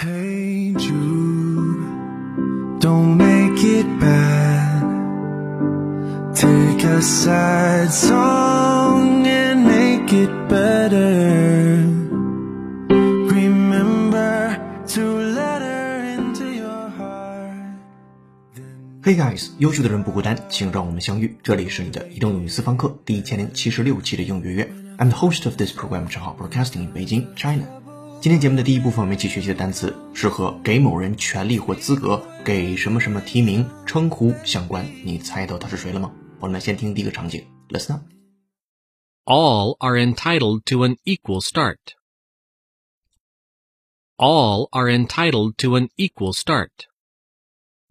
Hey Jude, don't make it bad. Take a sad song and make it better. Remember to let her into your heart. Hey guys，优秀的人不孤单，请让我们相遇。这里是你的移动英语私房课第一千零七十六期的英语约。I'm the host of this program，正好 broadcasting in Beijing, China。 今天节目的第一部分，我们一起学习的单词是和给某人权利或资格、给什么什么提名、称呼相关。你猜到他是谁了吗？我们来先听第一个场景，Listen up。All are entitled to an equal start. All are entitled to an equal start.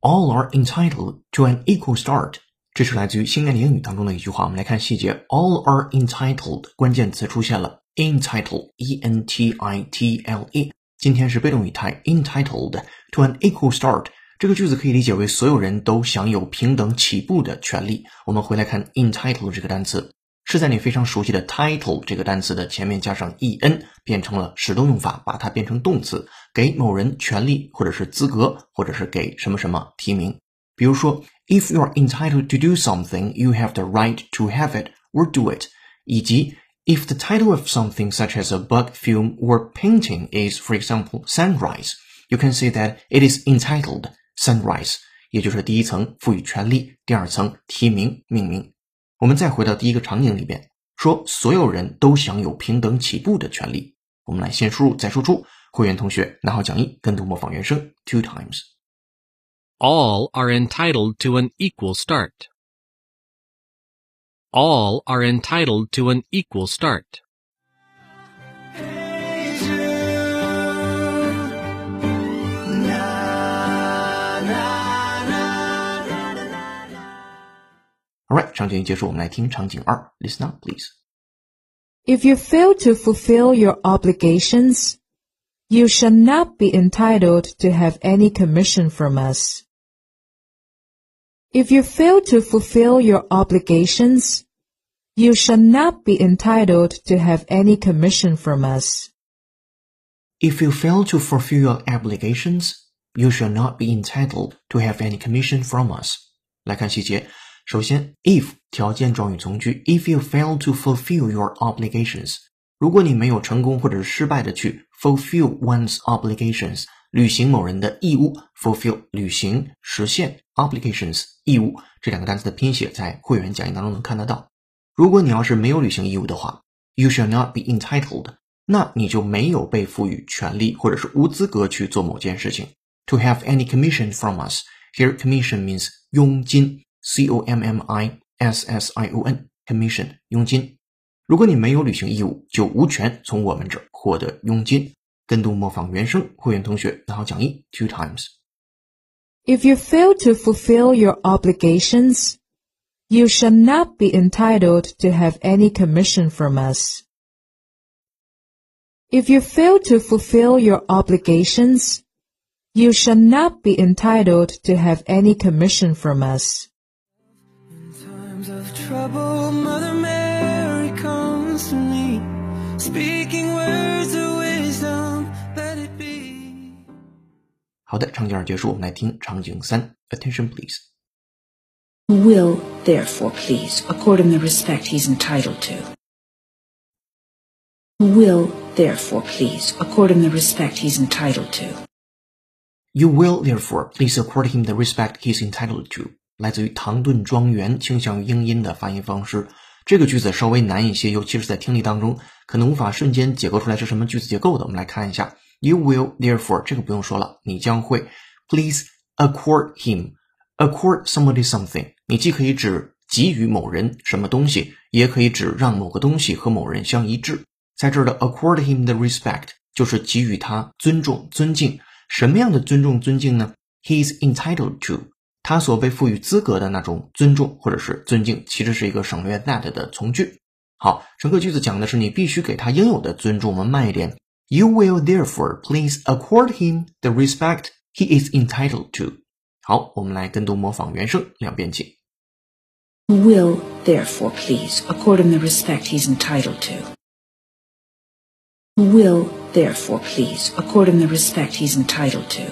All are entitled to an equal start。这是来自于新概念英语当中的一句话。我们来看细节。All are entitled，关键词出现了，entitled，e n t i t l e。今天是被动语态，entitled to an equal start。这个句子可以理解为所有人都享有平等起步的权利。我们回来看 entitled 这个单词，是在你非常熟悉的 title 这个单词的前面加上 e n，变成了使动用法，把它变成动词，给某人权利或者是资格，或者是给什么什么提名。比如说，If you are entitled to do something, you have the right to have it or do it。以及 If the title of something such as a book, film, or painting is, for example, sunrise, you can say that it is entitled sunrise。也就是第一层赋予权利，第二层提名命名。我们再回到第一个场景里边，说所有人都享有平等起步的权利。我们来先输入再输出。会员同学拿好讲义，跟读模仿原声 two times。 All are entitled to an equal start. All are entitled to an equal start. Hey Jude, na na na na na. Alright，场景一结束，我们来听场景二，Listen up, please. If you fail to fulfill your obligations, you shall not be entitled to have any commission from us. If you fail to fulfill your obligations, you shall not be entitled to have any commission from us. If you fail to fulfill your obligations, you shall not be entitled to have any commission from us. 来看细节。首先，if 条件状语从句，if you fail to fulfill your obligations，如果你没有成功或者是失败的去 fulfill one's obligations，履行某人的义务，fulfill 履行实现 Obligations 义务，这两个单词的拼写在会员讲义当中能看得到。如果你要是没有履行义务的话，you shall not be entitled，那你就没有被赋予权利或者是无资格去做某件事情。To have any commission from us, here commission means 佣金，c o m m i s s i o n commission 佣金。如果你没有履行义务，就无权从我们这获得佣金。跟读模仿原声，会员同学拿好讲义 two times。If you fail to fulfill your obligations, you shall not be entitled to have any commission from us. If you fail to fulfill your obligations, you shall not be entitled to have any commission from us. In times of trouble, Mother Mary comes to me, speaking words of 好的，场景二结束，我们来听场景三。Attention please。 will therefore please accord him the respect he's entitled to. Will therefore please accord him the respect he's entitled to. You will therefore please accord him the respect he's entitled to。来自于唐顿庄园倾向于英音的发音方式。这个句子稍微难一些，尤其是在听力当中，可能无法瞬间解构出来是什么句子结构的。我们来看一下 ，You will therefore 这个不用说了，你将会 please accord him accord somebody something。你既可以指给予某人什么东西，也可以指让某个东西和某人相一致。在这儿的 accord him the respect 就是给予他尊重、尊敬。什么样的尊重、尊敬呢？He is entitled to，他所被赋予资格的那种尊重或者是尊敬，其实是一个省略 that 的从句。好，整个句子讲的是你必须给他应有的尊重。我们慢一点 ，You will therefore please accord him the respect he is entitled to。好，我们来跟读模仿原声两遍起。 Will therefore please accord him the respect he's entitled to. will therefore please accord him the respect he's entitled to.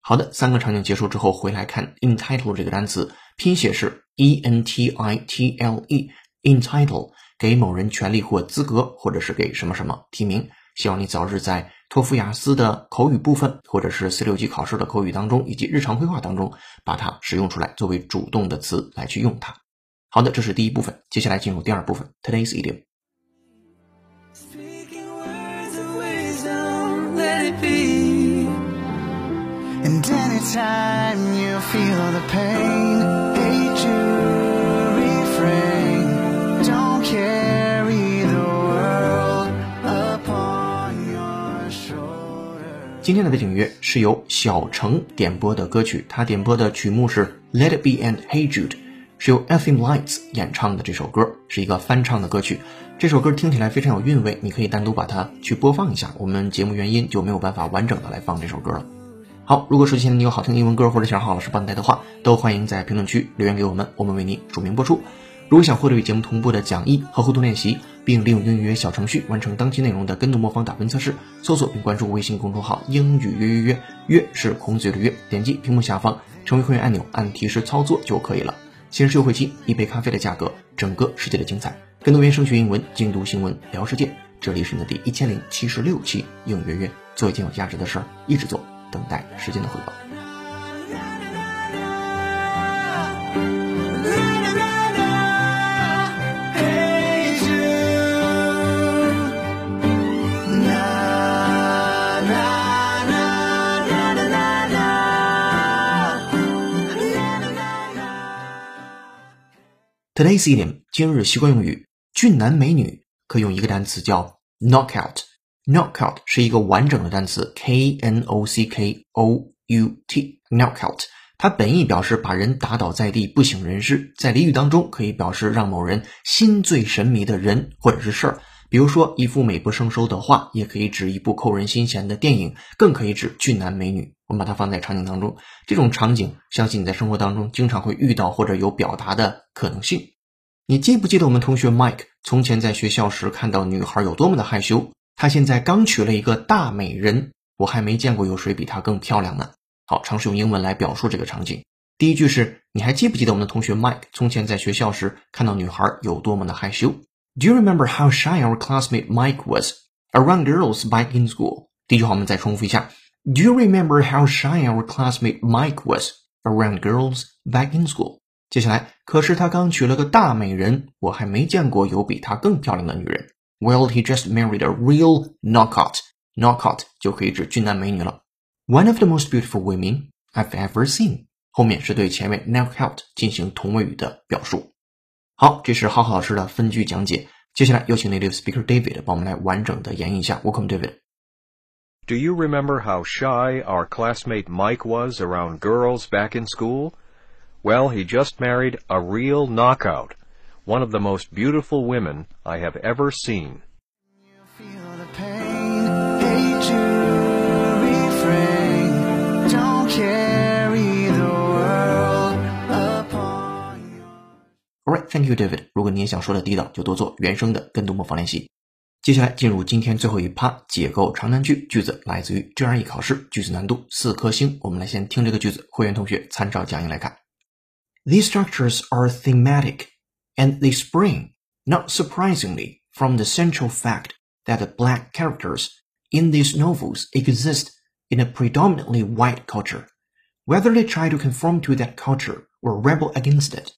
好的，三个场景结束之后，回来看 entitle 这个单词，拼写是 e n t i t l e，entitle 给某人权利或资格，或者是给什么什么提名。 希望你早日在托福雅思的口语部分，或者是四六级考试的口语当中，以及日常绘画当中，把它使用出来，作为主动的词来去用它。好的，这是第一部分，接下来进入第二部分，Today's idiom。Speaking words of wisdom, let it be. And anytime you feel the pain, hate to refrain. Don't carry 今天的背景音乐是由小程点播的歌曲，他点播的曲目是《Let It Be》and《Hey Jude》，是由 Effie Lights 演唱的这首歌，是一个翻唱的歌曲。这首歌听起来非常有韵味，你可以单独把它去播放一下。我们节目原因就没有办法完整的来放这首歌了。好，如果手机前你有好听的英文歌，或者想让郝老师帮你带的话，都欢迎在评论区留言给我们，我们为你署名播出。如果想获得与节目同步的讲义和互动练习，并利用英语约小程序完成当期内容的跟读模仿打分测试，搜索并关注微信公众号“英语约约约”，约是孔子的约，点击屏幕下方成为会员按钮，按提示操作就可以了。限时优惠期，一杯咖啡的价格，整个世界的精彩。跟读原声学英文，精读新闻聊世界。这里是你的第一千零七十六期英语约约，做一件有价值的事儿，一直做，等待时间的回报。Today's idiom 今日习惯用语，俊男美女可以用一个单词叫 knockout。knockout 是一个完整的单词，k n o c k o u t knockout。它本意表示把人打倒在地，不省人事，在俚语当中可以表示让某人心醉神迷的人或者是事儿。比如说一幅美不胜收的画，也可以指一部扣人心弦的电影，更可以指俊男美女。我们把它放在场景当中，这种场景相信你在生活当中经常会遇到或者有表达的可能性。你记不记得我们同学 Mike 从前在学校时看到女孩有多么的害羞？他现在刚娶了一个大美人，我还没见过有谁比她更漂亮呢。好，尝试用英文来表述这个场景。第一句是：你还记不记得我们的同学 Mike 从前在学校时看到女孩有多么的害羞 ？Do you remember how shy our classmate Mike was around girls back in school？第一句话我们再重复一下：Do you remember how shy our classmate Mike was around girls back in school？接下来，可是他刚娶了个大美人，我还没见过有比她更漂亮的女人。Well, he just married a real knockout. Knockout 就可以指俊男美女了。One of the most beautiful women I've ever seen。后面是对前面 knockout 进行同位语的表述。 好，这是浩浩老师的分句讲解。接下来有请 native speaker David 帮我们来完整的演绎一下。Welcome, David. Do you remember how shy our classmate Mike was around girls back in school? Well, he just married a real knockout, one of the most beautiful women I have ever seen. Alright, thank you, David. 如果你也想说的地道，就多做原声的跟读模仿练习。接下来进入今天最后一趴，解构长难句。句子来自于 GRE 考试，句子难度四颗星。我们来先听这个句子，会员同学参照讲义来看。These structures are thematic, and they spring, not surprisingly, from the central fact that the black characters in these novels exist in a predominantly white culture, whether they try to conform to that culture or rebel against it.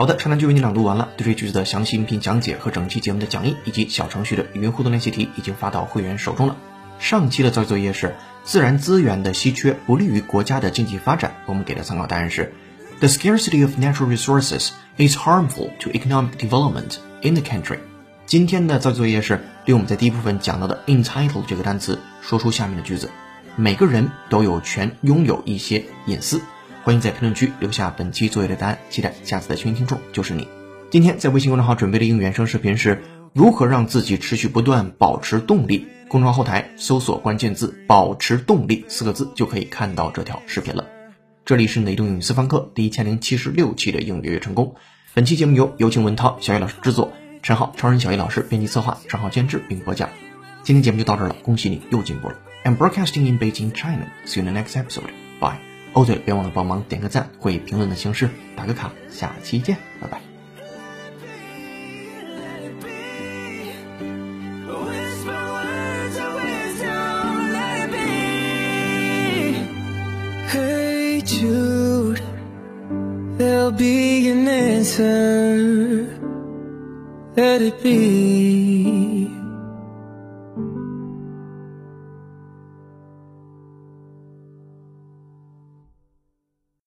好的，长难句为你朗读完了。对这句子的详细音频讲解和整期节目的讲义以及小程序的语音互动练习题已经发到会员手中了。上期的造句作业是自然资源的稀缺不利于国家的经济发展，我们给的参考答案是 The scarcity of natural resources is harmful to economic development in the country。今天的造句作业是对我们在第一部分讲到的 entitle 这个单词说出下面的句子：每个人都有权拥有一些隐私。欢迎在评论区留下本期作业的答案，期待下次的幸运听众就是你。今天在微信公众号准备的英语原声视频是如何让自己持续不断保持动力。公众号后台搜索关键字“保持动力”四个字，就可以看到这条视频了。这里是雷东英语私房课第一千零七十六期的应月成功。本期节目由有请文涛、小叶老师制作，陈浩、超人小叶老师编辑策划，陈浩监制并播讲。今天节目就到这了，恭喜你又进步了。I'm broadcasting in Beijing, China. See you in the next episode. Bye. 哦对，别忘了帮忙点个赞会以评论的形式打个卡。下期见，拜拜。Be an answer. Let it be.